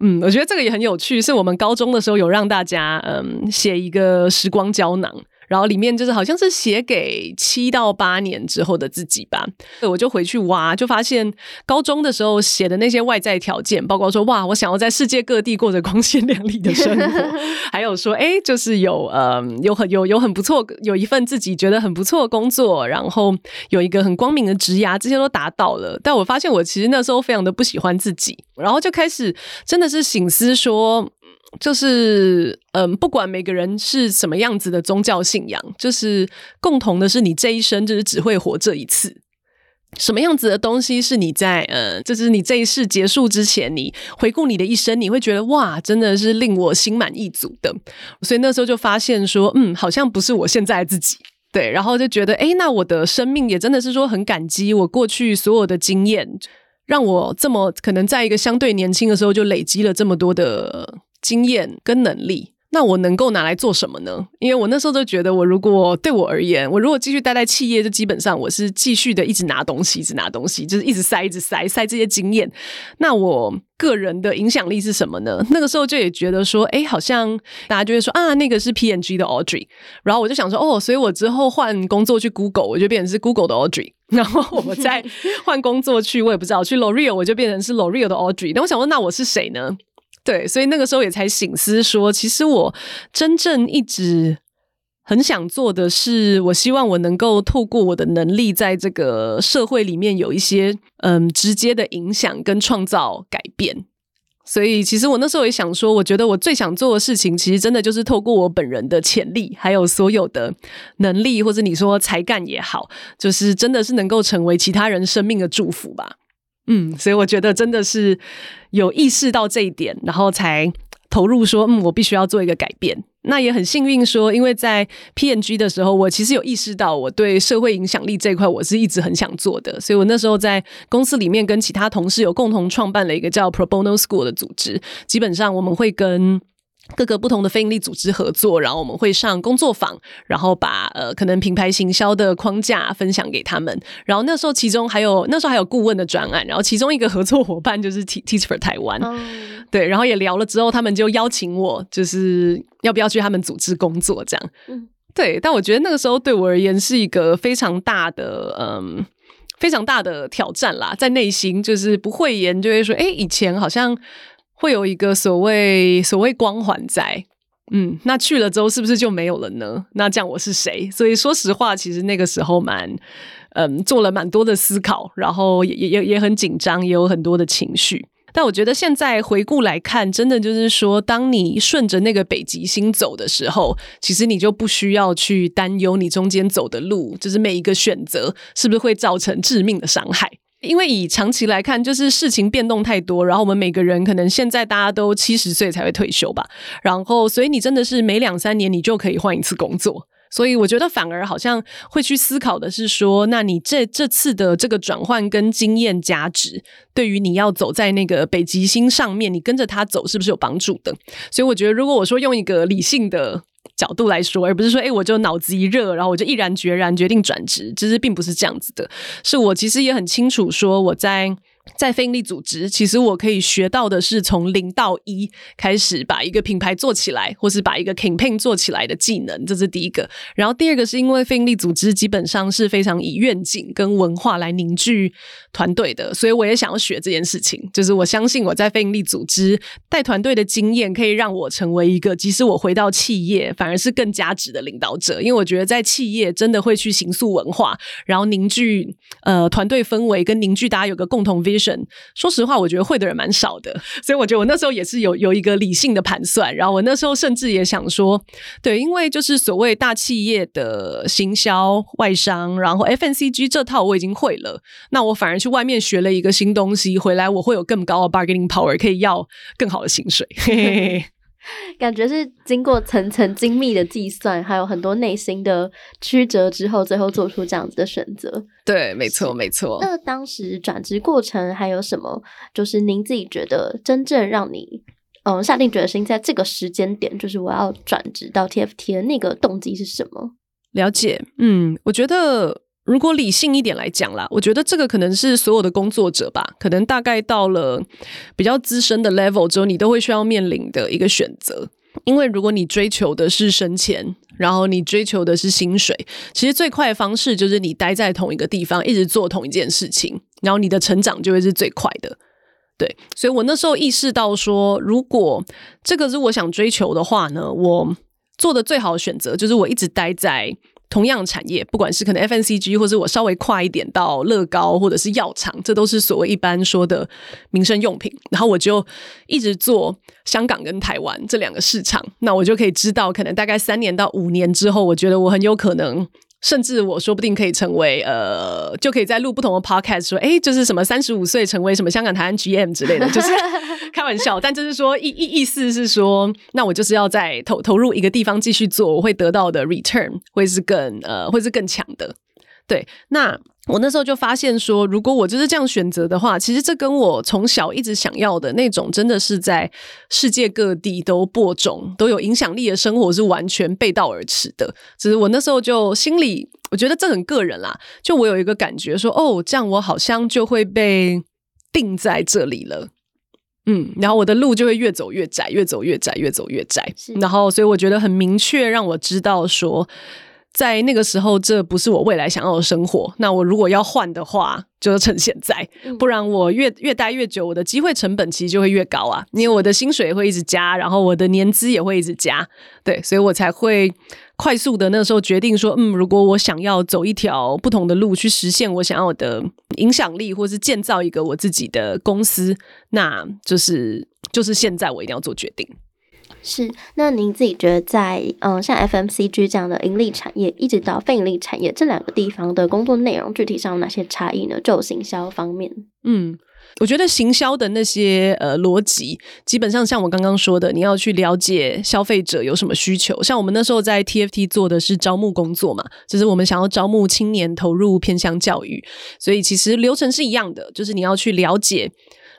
嗯，我觉得这个也很有趣，是我们高中的时候有让大家嗯写一个时光胶囊。然后里面就是好像是写给七到八年之后的自己吧，我就回去挖，就发现高中的时候写的那些外在条件，包括说哇，我想要在世界各地过着光鲜亮丽的生活，还有说哎，就是有呃有很有有很不错，有一份自己觉得很不错的工作，然后有一个很光明的职涯，这些都达到了。但我发现我其实那时候非常的不喜欢自己，然后就开始真的是醒思说。就是嗯，不管每个人是什么样子的宗教信仰，就是共同的是，你这一生就是只会活这一次。什么样子的东西是你在呃，就是你这一世结束之前，你回顾你的一生，你会觉得哇，真的是令我心满意足的。所以那时候就发现说，嗯，好像不是我现在自己。对，然后就觉得，哎，那我的生命也真的是说很感激我过去所有的经验，让我这么可能在一个相对年轻的时候就累积了这么多的。经验跟能力，那我能够拿来做什么呢？因为我那时候就觉得，我如果对我而言，我如果继续待在企业，就基本上我是继续的一直拿东西，一直拿东西，就是一直塞，一直塞，塞这些经验。那我个人的影响力是什么呢？那个时候就也觉得说，哎，好像大家就会说啊，那个是 P N G 的 Audrey。然后我就想说，哦，所以我之后换工作去 Google，我就变成是 Google 的 Audrey。然后我再换工作去，我也不知道去 L'Oreal，我就变成是 L'Oreal 的 Audrey。那我想问，那我是谁呢？对，所以那个时候也才醒思说，其实我真正一直很想做的是，我希望我能够透过我的能力，在这个社会里面有一些嗯直接的影响跟创造改变。所以其实我那时候也想说，我觉得我最想做的事情，其实真的就是透过我本人的潜力，还有所有的能力，或者你说才干也好，就是真的是能够成为其他人生命的祝福吧。嗯，所以我觉得真的是有意识到这一点，然后才投入说，嗯，我必须要做一个改变。那也很幸运说，因为在 PNG 的时候，我其实有意识到我对社会影响力这一块，我是一直很想做的。所以我那时候在公司里面跟其他同事有共同创办了一个叫 Pro Bono School 的组织。基本上我们会跟各个不同的非营利组织合作，然后我们会上工作坊，然后把呃可能品牌行销的框架分享给他们。然后那时候其中还有那时候还有顾问的专案，然后其中一个合作伙伴就是 Teach for 台湾，对，然后也聊了之后，他们就邀请我，就是要不要去他们组织工作这样。嗯，对，但我觉得那个时候对我而言是一个非常大的嗯非常大的挑战啦，在内心就是不会言，就会说，哎，以前好像。会有一个所谓所谓光环在，嗯，那去了之后是不是就没有了呢？那这样我是谁？所以说实话，其实那个时候蛮，嗯，做了蛮多的思考，然后也也也很紧张，也有很多的情绪。但我觉得现在回顾来看，真的就是说，当你顺着那个北极星走的时候，其实你就不需要去担忧你中间走的路，就是每一个选择是不是会造成致命的伤害。因为以长期来看，就是事情变动太多，然后我们每个人可能现在大家都七十岁才会退休吧，然后所以你真的是每两三年你就可以换一次工作，所以我觉得反而好像会去思考的是说，那你这这次的这个转换跟经验价值，对于你要走在那个北极星上面，你跟着他走是不是有帮助的？所以我觉得，如果我说用一个理性的。角度来说，而不是说，哎，我就脑子一热，然后我就毅然决然决定转职，其实并不是这样子的。是我其实也很清楚，说我在。在非营利组织，其实我可以学到的是从零到一开始把一个品牌做起来，或是把一个 campaign 做起来的技能，这是第一个。然后第二个是因为非营利组织基本上是非常以愿景跟文化来凝聚团队的，所以我也想要学这件事情。就是我相信我在非营利组织带团队的经验，可以让我成为一个即使我回到企业，反而是更加值的领导者。因为我觉得在企业真的会去形塑文化，然后凝聚呃团队氛围，跟凝聚大家有个共同 v。说实话，我觉得会的人蛮少的，所以我觉得我那时候也是有有一个理性的盘算。然后我那时候甚至也想说，对，因为就是所谓大企业的行销、外商，然后 FNCG 这套我已经会了，那我反而去外面学了一个新东西，回来我会有更高的 bargaining power，可以要更好的薪水。嘿嘿嘿感觉是经过层层精密的计算，还有很多内心的曲折之后，最后做出这样子的选择。对，没错，没错。那当时转职过程还有什么？就是您自己觉得真正让你嗯下定决心在这个时间点，就是我要转职到 TFT 的那个动机是什么？了解，嗯，我觉得。如果理性一点来讲啦，我觉得这个可能是所有的工作者吧，可能大概到了比较资深的 level 之后，你都会需要面临的一个选择。因为如果你追求的是升迁，然后你追求的是薪水，其实最快的方式就是你待在同一个地方，一直做同一件事情，然后你的成长就会是最快的。对，所以我那时候意识到说，如果这个是我想追求的话呢，我做的最好的选择就是我一直待在。同样产业，不管是可能 FNCG，或者我稍微快一点到乐高或者是药厂，这都是所谓一般说的民生用品。然后我就一直做香港跟台湾这两个市场，那我就可以知道，可能大概三年到五年之后，我觉得我很有可能。甚至我说不定可以成为呃，就可以在录不同的 podcast 说，哎，就是什么三十五岁成为什么香港台湾 GM 之类的，就是 开玩笑。但就是说意意意思是说，那我就是要在投投入一个地方继续做，我会得到的 return 会是更呃，会是更强的。对，那。我那时候就发现说，如果我就是这样选择的话，其实这跟我从小一直想要的那种，真的是在世界各地都播种、都有影响力的生活是完全背道而驰的。只是我那时候就心里，我觉得这很个人啦。就我有一个感觉说，哦，这样我好像就会被定在这里了。嗯，然后我的路就会越走越窄，越走越窄，越走越窄。然后，所以我觉得很明确，让我知道说。在那个时候，这不是我未来想要的生活。那我如果要换的话，就趁现在，不然我越越待越久，我的机会成本其实就会越高啊。因为我的薪水会一直加，然后我的年资也会一直加，对，所以我才会快速的那时候决定说，嗯，如果我想要走一条不同的路，去实现我想要的影响力，或是建造一个我自己的公司，那就是就是现在我一定要做决定。是，那您自己觉得在嗯，像 FMCG 这样的盈利产业，一直到非盈利产业这两个地方的工作内容，具体上有哪些差异呢？就行销方面，嗯，我觉得行销的那些呃逻辑，基本上像我刚刚说的，你要去了解消费者有什么需求。像我们那时候在 TFT 做的是招募工作嘛，就是我们想要招募青年投入偏向教育，所以其实流程是一样的，就是你要去了解。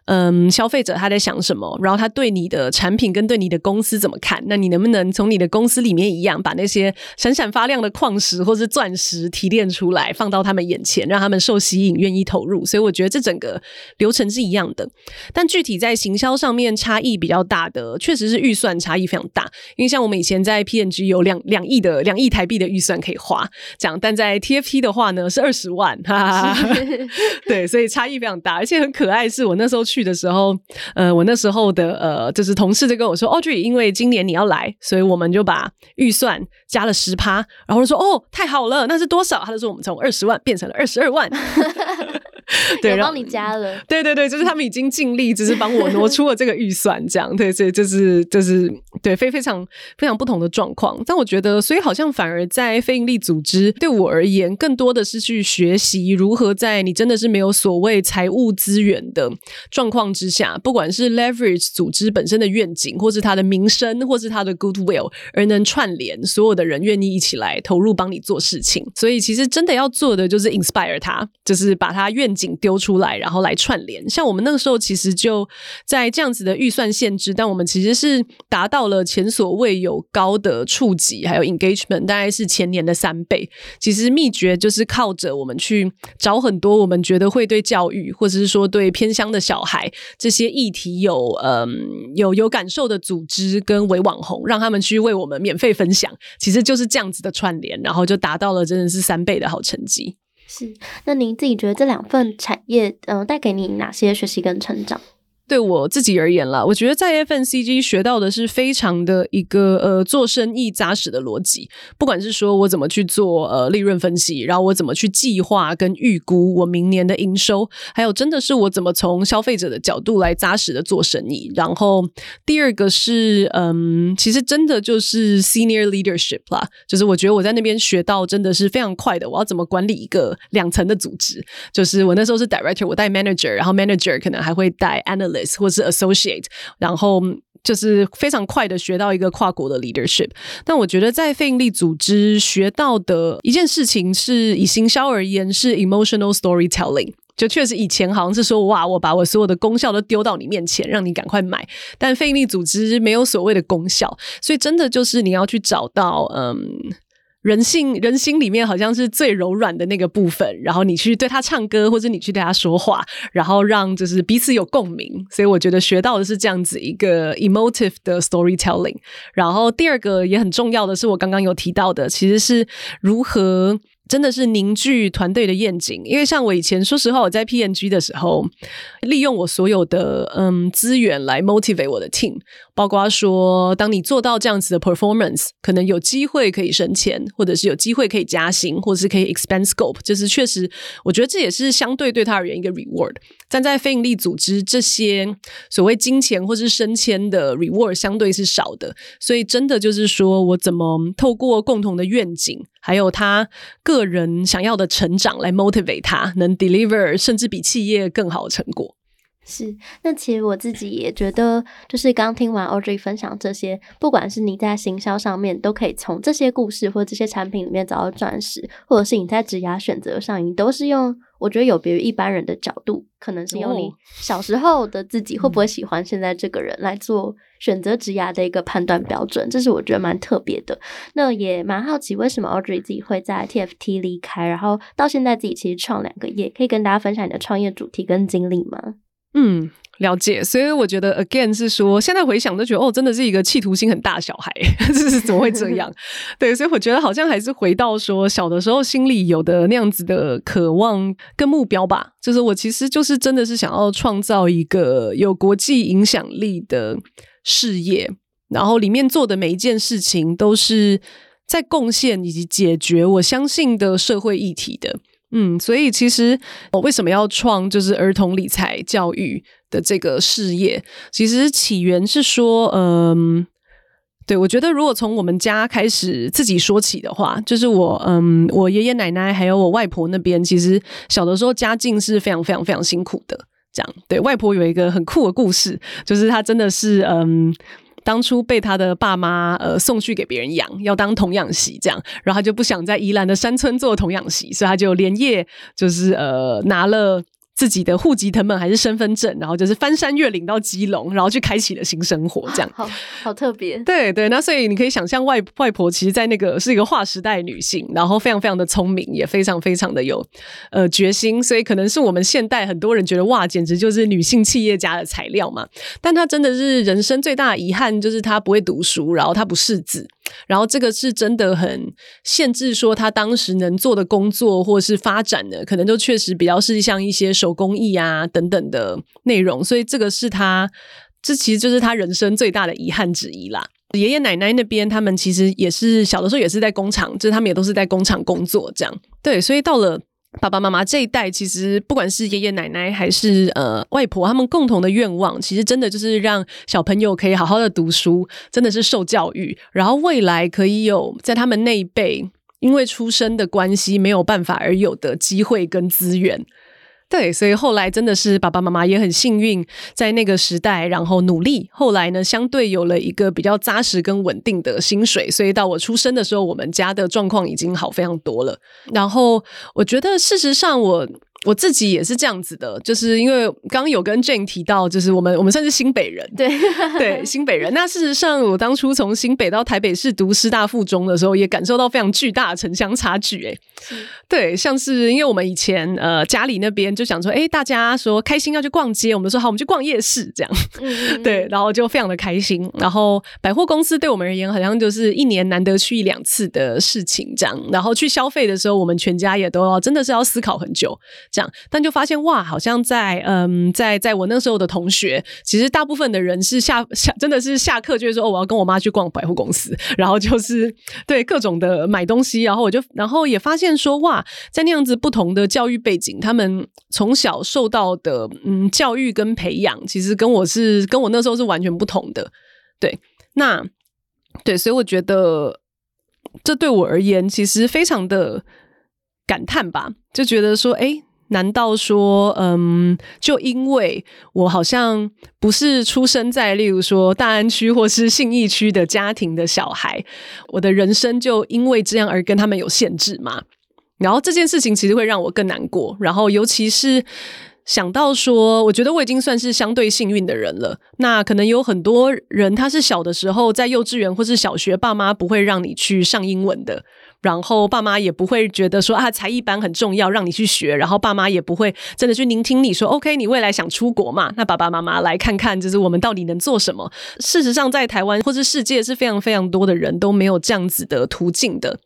嗯，消费者他在想什么？然后他对你的产品跟对你的公司怎么看？那你能不能从你的公司里面一样，把那些闪闪发亮的矿石或是钻石提炼出来，放到他们眼前，让他们受吸引，愿意投入？所以我觉得这整个流程是一样的，但具体在行销上面差异比较大的，确实是预算差异非常大。因为像我们以前在 PNG 有两两亿的两亿台币的预算可以花，这样，但在 TFP 的话呢是二十万，哈哈 对，所以差异非常大，而且很可爱。是我那时候。去去的时候，呃，我那时候的呃，就是同事就跟我说哦，去因为今年你要来，所以我们就把预算加了十趴，然后说，哦，太好了，那是多少？他就说，我们从二十万变成了二十二万。对，帮你加了。对对对，就是他们已经尽力，只是帮我挪出了这个预算，这样对，所以就是就是对非非常非常不同的状况。但我觉得，所以好像反而在非营利组织对我而言，更多的是去学习如何在你真的是没有所谓财务资源的状况之下，不管是 leverage 组织本身的愿景，或是它的名声，或是它的 goodwill，而能串联所有的人愿意一起来投入帮你做事情。所以其实真的要做的就是 inspire 他，就是把他愿景。丢出来，然后来串联。像我们那个时候，其实就在这样子的预算限制，但我们其实是达到了前所未有高的触及，还有 engagement，大概是前年的三倍。其实秘诀就是靠着我们去找很多我们觉得会对教育，或者是说对偏乡的小孩这些议题有嗯有有感受的组织跟伪网红，让他们去为我们免费分享。其实就是这样子的串联，然后就达到了真的是三倍的好成绩。是，那您自己觉得这两份产业，嗯，带给你哪些学习跟成长？对我自己而言啦，我觉得在 FNCG 学到的是非常的一个呃做生意扎实的逻辑。不管是说我怎么去做呃利润分析，然后我怎么去计划跟预估我明年的营收，还有真的是我怎么从消费者的角度来扎实的做生意。然后第二个是嗯，其实真的就是 senior leadership 啦，就是我觉得我在那边学到真的是非常快的。我要怎么管理一个两层的组织？就是我那时候是 director，我带 manager，然后 manager 可能还会带 analyst。或是 associate，然后就是非常快的学到一个跨国的 leadership。但我觉得在非营利组织学到的一件事情，是以行销而言是 emotional storytelling。就确实以前好像是说哇，我把我所有的功效都丢到你面前，让你赶快买。但非营利组织没有所谓的功效，所以真的就是你要去找到嗯。人性人心里面好像是最柔软的那个部分，然后你去对他唱歌，或者你去对他说话，然后让就是彼此有共鸣。所以我觉得学到的是这样子一个 emotive 的 storytelling。然后第二个也很重要的是，我刚刚有提到的，其实是如何。真的是凝聚团队的愿景，因为像我以前，说实话，我在 PNG 的时候，利用我所有的嗯资源来 motivate 我的 team，包括说，当你做到这样子的 performance，可能有机会可以升迁，或者是有机会可以加薪，或者是可以 expand scope，就是确实，我觉得这也是相对对他而言一个 reward。站在非营利组织，这些所谓金钱或是升迁的 reward 相对是少的，所以真的就是说我怎么透过共同的愿景。还有他个人想要的成长来 motivate 他，能 deliver 甚至比企业更好的成果。是，那其实我自己也觉得，就是刚听完 Audrey 分享这些，不管是你在行销上面，都可以从这些故事或这些产品里面找到钻石，或者是你在职涯选择上，你都是用。我觉得有别于一般人的角度，可能是用你小时候的自己会不会喜欢现在这个人来做选择职涯的一个判断标准，这是我觉得蛮特别的。那也蛮好奇，为什么 Audrey 自己会在 TFT 离开，然后到现在自己其实创两个业，可以跟大家分享你的创业主题跟经历吗？嗯。了解，所以我觉得 again 是说，现在回想都觉得哦，真的是一个企图心很大小孩，这是怎么会这样？对，所以我觉得好像还是回到说小的时候心里有的那样子的渴望跟目标吧。就是我其实就是真的是想要创造一个有国际影响力的事业，然后里面做的每一件事情都是在贡献以及解决我相信的社会议题的。嗯，所以其实我为什么要创就是儿童理财教育的这个事业？其实起源是说，嗯，对我觉得如果从我们家开始自己说起的话，就是我，嗯，我爷爷奶奶还有我外婆那边，其实小的时候家境是非常非常非常辛苦的。这样对外婆有一个很酷的故事，就是她真的是嗯。当初被他的爸妈呃送去给别人养，要当童养媳这样，然后他就不想在宜兰的山村做童养媳，所以他就连夜就是呃拿了。自己的户籍成本还是身份证，然后就是翻山越岭到基隆，然后去开启了新生活，这样 好好特别。对对，那所以你可以想象外外婆其实，在那个是一个划时代女性，然后非常非常的聪明，也非常非常的有呃决心，所以可能是我们现代很多人觉得哇，简直就是女性企业家的材料嘛。但她真的是人生最大的遗憾，就是她不会读书，然后她不识字。然后这个是真的很限制，说他当时能做的工作或是发展的，可能就确实比较是像一些手工艺啊等等的内容，所以这个是他这其实就是他人生最大的遗憾之一啦。爷爷奶奶那边，他们其实也是小的时候也是在工厂，就是他们也都是在工厂工作这样。对，所以到了。爸爸妈妈这一代，其实不管是爷爷奶奶还是呃外婆，他们共同的愿望，其实真的就是让小朋友可以好好的读书，真的是受教育，然后未来可以有在他们那一辈因为出生的关系没有办法而有的机会跟资源。对，所以后来真的是爸爸妈妈也很幸运，在那个时代，然后努力，后来呢，相对有了一个比较扎实跟稳定的薪水，所以到我出生的时候，我们家的状况已经好非常多了。然后我觉得，事实上我。我自己也是这样子的，就是因为刚刚有跟 Jane 提到，就是我们我们算是新北人，对 对，新北人。那事实上，我当初从新北到台北市读师大附中的时候，也感受到非常巨大的城乡差距。哎，对，像是因为我们以前呃家里那边就想说，哎，大家说开心要去逛街，我们说好，我们去逛夜市这样，对，然后就非常的开心。然后百货公司对我们而言，好像就是一年难得去一两次的事情这样。然后去消费的时候，我们全家也都要真的是要思考很久。这样，但就发现哇，好像在嗯，在在我那时候的同学，其实大部分的人是下下真的是下课就会说哦，我要跟我妈去逛百货公司，然后就是对各种的买东西，然后我就然后也发现说哇，在那样子不同的教育背景，他们从小受到的嗯教育跟培养，其实跟我是跟我那时候是完全不同的。对，那对，所以我觉得这对我而言，其实非常的感叹吧，就觉得说哎。难道说，嗯，就因为我好像不是出生在例如说大安区或是信义区的家庭的小孩，我的人生就因为这样而跟他们有限制吗？然后这件事情其实会让我更难过。然后尤其是想到说，我觉得我已经算是相对幸运的人了。那可能有很多人，他是小的时候在幼稚园或是小学，爸妈不会让你去上英文的。然后爸妈也不会觉得说啊才艺班很重要，让你去学。然后爸妈也不会真的去聆听你说，OK，你未来想出国嘛？那爸爸妈妈来看看，就是我们到底能做什么。事实上，在台湾或是世界是非常非常多的人都没有这样子的途径的。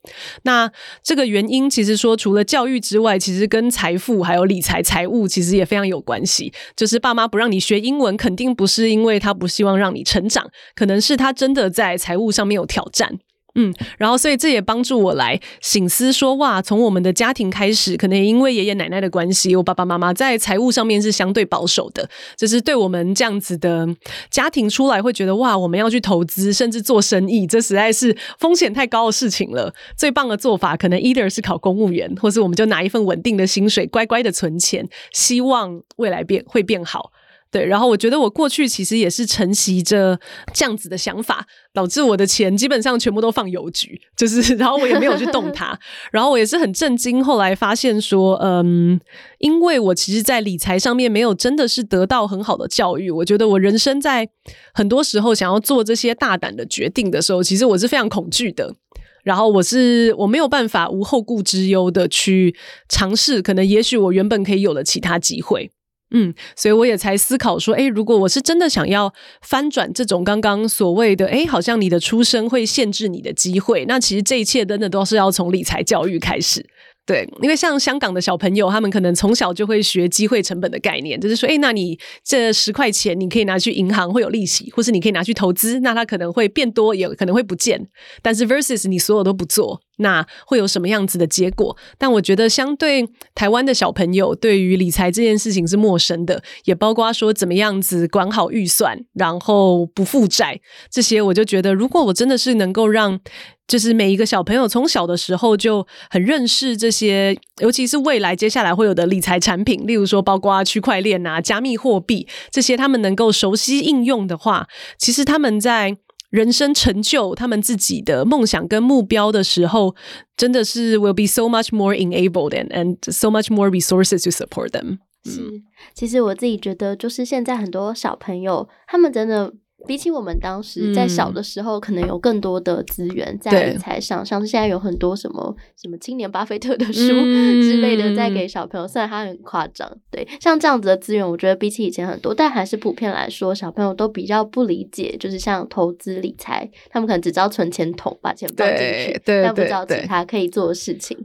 那这个原因其实说，除了教育之外，其实跟财富还有理财、财务其实也非常有关系。就是爸妈不让你学英文，肯定不是因为他不希望让你成长，可能是他真的在财务上面有挑战。嗯，然后所以这也帮助我来醒思说，哇，从我们的家庭开始，可能也因为爷爷奶奶的关系，我爸爸妈妈在财务上面是相对保守的，就是对我们这样子的家庭出来会觉得，哇，我们要去投资甚至做生意，这实在是风险太高的事情了。最棒的做法，可能 either 是考公务员，或是我们就拿一份稳定的薪水，乖乖的存钱，希望未来变会变好。对，然后我觉得我过去其实也是承袭着这样子的想法，导致我的钱基本上全部都放邮局，就是然后我也没有去动它。然后我也是很震惊，后来发现说，嗯，因为我其实，在理财上面没有真的是得到很好的教育。我觉得我人生在很多时候想要做这些大胆的决定的时候，其实我是非常恐惧的。然后我是我没有办法无后顾之忧的去尝试，可能也许我原本可以有了其他机会。嗯，所以我也才思考说，哎，如果我是真的想要翻转这种刚刚所谓的，哎，好像你的出生会限制你的机会，那其实这一切真的都是要从理财教育开始。对，因为像香港的小朋友，他们可能从小就会学机会成本的概念，就是说，哎，那你这十块钱你可以拿去银行会有利息，或是你可以拿去投资，那它可能会变多，也可能会不见。但是 versus 你所有都不做，那会有什么样子的结果？但我觉得，相对台湾的小朋友，对于理财这件事情是陌生的，也包括说怎么样子管好预算，然后不负债这些。我就觉得，如果我真的是能够让，就是每一个小朋友从小的时候就很认识这些，尤其是未来接下来会有的理财产品，例如说包括区块链啊、加密货币这些，他们能够熟悉应用的话，其实他们在。人生成就他们自己的梦想跟目标的时候，真的是 will be so much more enabled and and so much more resources to support them。是，其实我自己觉得，就是现在很多小朋友，他们真的。比起我们当时在小的时候，可能有更多的资源在理财上，像是现在有很多什么什么青年巴菲特的书之类的，在给小朋友。虽然他很夸张，对，像这样子的资源，我觉得比起以前很多，但还是普遍来说，小朋友都比较不理解，就是像投资理财，他们可能只知道存钱筒，把钱放进去，但不知道其他可以做的事情。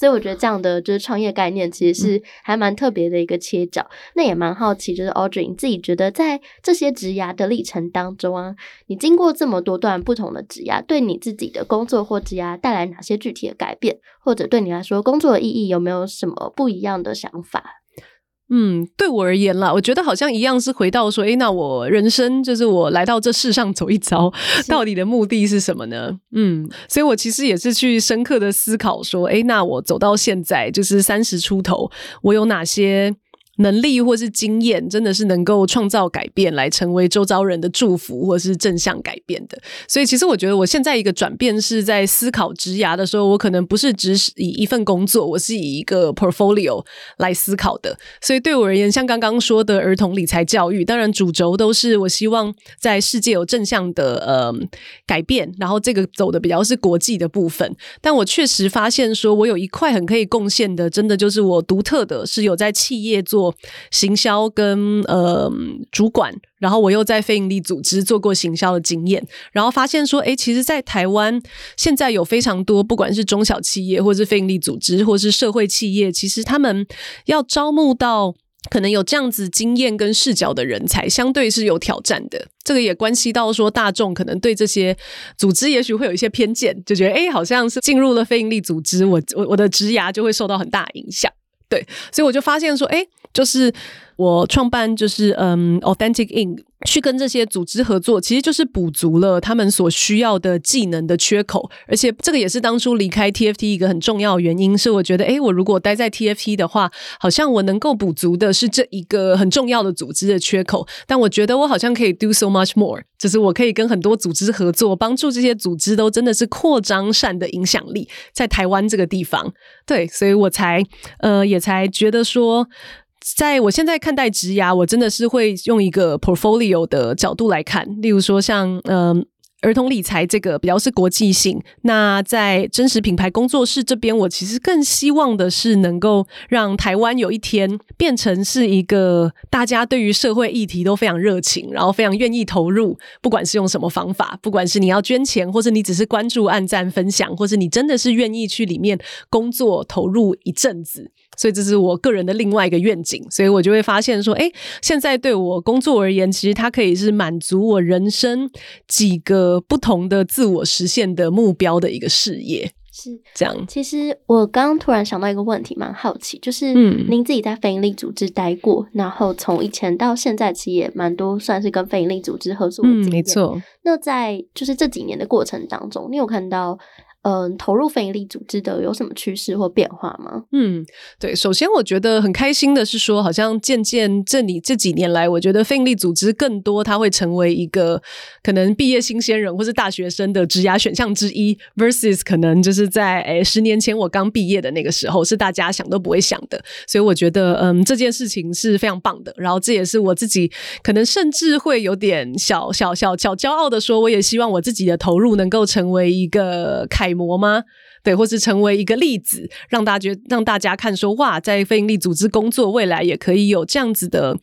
所以我觉得这样的就是创业概念，其实是还蛮特别的一个切角。那也蛮好奇，就是 Audrey 你自己觉得在这些职涯的历程当中啊，你经过这么多段不同的职涯，对你自己的工作或职涯带来哪些具体的改变？或者对你来说，工作的意义有没有什么不一样的想法？嗯，对我而言啦，我觉得好像一样是回到说，诶，那我人生就是我来到这世上走一遭，到底的目的是什么呢？嗯，所以我其实也是去深刻的思考说，诶，那我走到现在就是三十出头，我有哪些？能力或是经验，真的是能够创造改变，来成为周遭人的祝福，或是正向改变的。所以，其实我觉得我现在一个转变是在思考职涯的时候，我可能不是只是以一份工作，我是以一个 portfolio 来思考的。所以，对我而言，像刚刚说的儿童理财教育，当然主轴都是我希望在世界有正向的呃改变，然后这个走的比较是国际的部分。但我确实发现，说我有一块很可以贡献的，真的就是我独特的是有在企业做。行销跟呃主管，然后我又在非营利组织做过行销的经验，然后发现说，哎，其实，在台湾现在有非常多，不管是中小企业，或是非营利组织，或是社会企业，其实他们要招募到可能有这样子经验跟视角的人才，相对是有挑战的。这个也关系到说，大众可能对这些组织也许会有一些偏见，就觉得，哎，好像是进入了非营利组织，我我我的职涯就会受到很大影响。对，所以我就发现说，哎。就是我创办，就是嗯，Authentic Ink 去跟这些组织合作，其实就是补足了他们所需要的技能的缺口。而且这个也是当初离开 TFT 一个很重要的原因，是我觉得，哎，我如果待在 TFT 的话，好像我能够补足的是这一个很重要的组织的缺口。但我觉得我好像可以 do so much more，就是我可以跟很多组织合作，帮助这些组织都真的是扩张善的影响力在台湾这个地方。对，所以我才呃也才觉得说。在我现在看待职涯，我真的是会用一个 portfolio 的角度来看，例如说像嗯。儿童理财这个比较是国际性，那在真实品牌工作室这边，我其实更希望的是能够让台湾有一天变成是一个大家对于社会议题都非常热情，然后非常愿意投入，不管是用什么方法，不管是你要捐钱，或者你只是关注、按赞、分享，或者你真的是愿意去里面工作投入一阵子，所以这是我个人的另外一个愿景，所以我就会发现说，哎，现在对我工作而言，其实它可以是满足我人生几个。不同的自我实现的目标的一个事业是这样。其实我刚刚突然想到一个问题，蛮好奇，就是嗯，您自己在非营利组织待过，然后从以前到现在，其实也蛮多算是跟非营利组织合作的经验。没错。那在就是这几年的过程当中，你有看到？嗯，投入非营利组织的有什么趋势或变化吗？嗯，对，首先我觉得很开心的是说，好像渐渐这里这几年来，我觉得非营利组织更多，它会成为一个可能毕业新鲜人或是大学生的职涯选项之一，versus 可能就是在诶十年前我刚毕业的那个时候，是大家想都不会想的。所以我觉得，嗯，这件事情是非常棒的。然后这也是我自己可能甚至会有点小小小小骄傲的说，我也希望我自己的投入能够成为一个开。模吗？对，或是成为一个例子，让大家让大家看说哇，在非营利组织工作，未来也可以有这样子的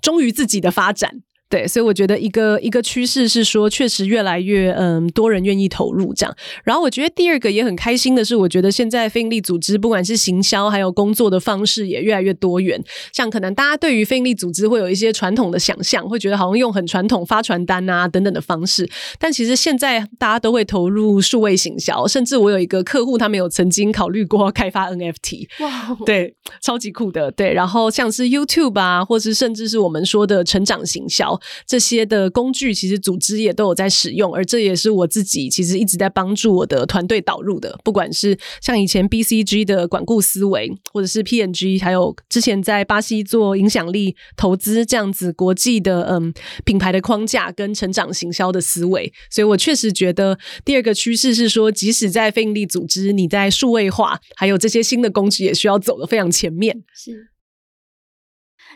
忠于自己的发展。对，所以我觉得一个一个趋势是说，确实越来越嗯多人愿意投入这样。然后我觉得第二个也很开心的是，我觉得现在非营利组织不管是行销还有工作的方式也越来越多元。像可能大家对于非营利组织会有一些传统的想象，会觉得好像用很传统发传单啊等等的方式，但其实现在大家都会投入数位行销，甚至我有一个客户，他们有曾经考虑过开发 NFT，哇，对，超级酷的，对。然后像是 YouTube 啊，或是甚至是我们说的成长行销这些的工具，其实组织也都有在使用，而这也是我自己其实一直在帮助我的团队导入的。不管是像以前 BCG 的管顾思维，或者是 PNG，还有之前在巴西做影响力投资这样子国际的嗯品牌的框架跟成长行销的思维，所以我确实觉得第二个趋势是说，即使在非营利组织，你在数位化还有这些新的工具，也需要走的非常前面。是。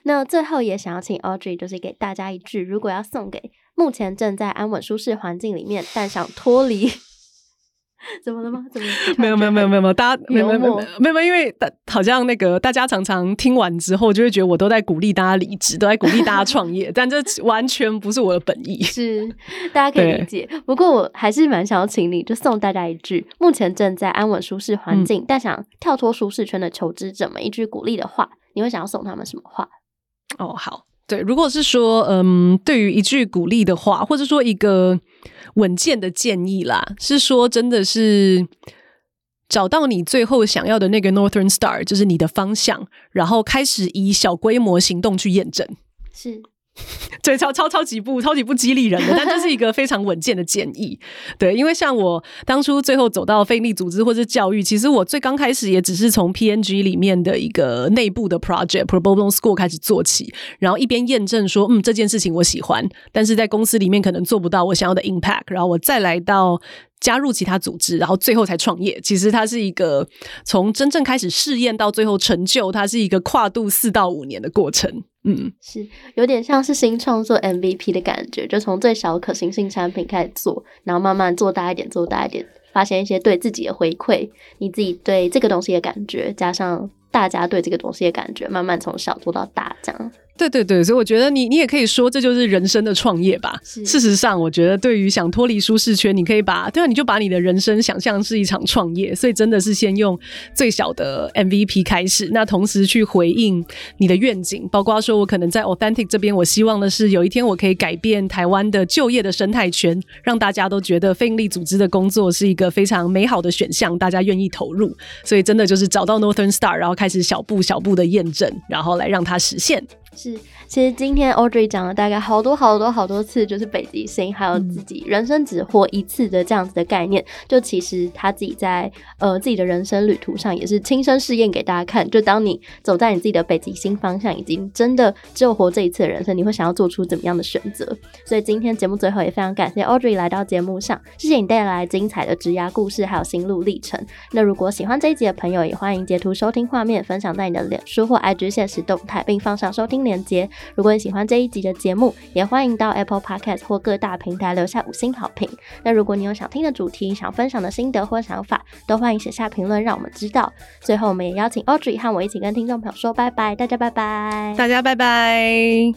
那最后也想要请 Audrey，就是给大家一句，如果要送给目前正在安稳舒适环境里面，但想脱离。怎么了吗？怎么没有没有没有没有大家没有没有没有没有，因为大好像那个大家常常听完之后就会觉得我都在鼓励大家离职，都在鼓励大家创业，但这完全不是我的本意。是 大家可以理解，不过我还是蛮想要请你，就送大家一句：目前正在安稳舒适环境，但想跳脱舒适圈的求职者们一句鼓励的话，你会想要送他们什么话？哦，好，对，如果是说，嗯，对于一句鼓励的话，或者说一个。稳健的建议啦，是说真的是找到你最后想要的那个 Northern Star，就是你的方向，然后开始以小规模行动去验证。是。对，超超超级不超级不激励人的，但这是一个非常稳健的建议。对，因为像我当初最后走到非利组织或者教育，其实我最刚开始也只是从 PNG 里面的一个内部的 project，probable School 开始做起，然后一边验证说，嗯，这件事情我喜欢，但是在公司里面可能做不到我想要的 impact，然后我再来到加入其他组织，然后最后才创业。其实它是一个从真正开始试验到最后成就，它是一个跨度四到五年的过程。嗯，是有点像是新创作 MVP 的感觉，就从最小可行性产品开始做，然后慢慢做大一点，做大一点，发现一些对自己的回馈，你自己对这个东西的感觉，加上大家对这个东西的感觉，慢慢从小做到大，这样。对对对，所以我觉得你你也可以说这就是人生的创业吧。事实上，我觉得对于想脱离舒适圈，你可以把对啊，你就把你的人生想象是一场创业。所以真的是先用最小的 MVP 开始，那同时去回应你的愿景，包括说我可能在 Authentic 这边，我希望的是有一天我可以改变台湾的就业的生态圈，让大家都觉得非营利组织的工作是一个非常美好的选项，大家愿意投入。所以真的就是找到 Northern Star，然后开始小步小步的验证，然后来让它实现。是，其实今天 Audrey 讲了大概好多好多好多次，就是北极星，还有自己人生只活一次的这样子的概念。就其实他自己在呃自己的人生旅途上，也是亲身试验给大家看。就当你走在你自己的北极星方向，已经真的只有活这一次的人生，你会想要做出怎么样的选择？所以今天节目最后也非常感谢 Audrey 来到节目上，谢谢你带来精彩的职涯故事，还有心路历程。那如果喜欢这一集的朋友，也欢迎截图收听画面，分享在你的脸书或 IG 现实动态，并放上收听。连接。如果你喜欢这一集的节目，也欢迎到 Apple Podcast 或各大平台留下五星好评。那如果你有想听的主题、想分享的心得或想法，都欢迎写下评论，让我们知道。最后，我们也邀请 Audrey 和我一起跟听众朋友说拜拜，大家拜拜，大家拜拜。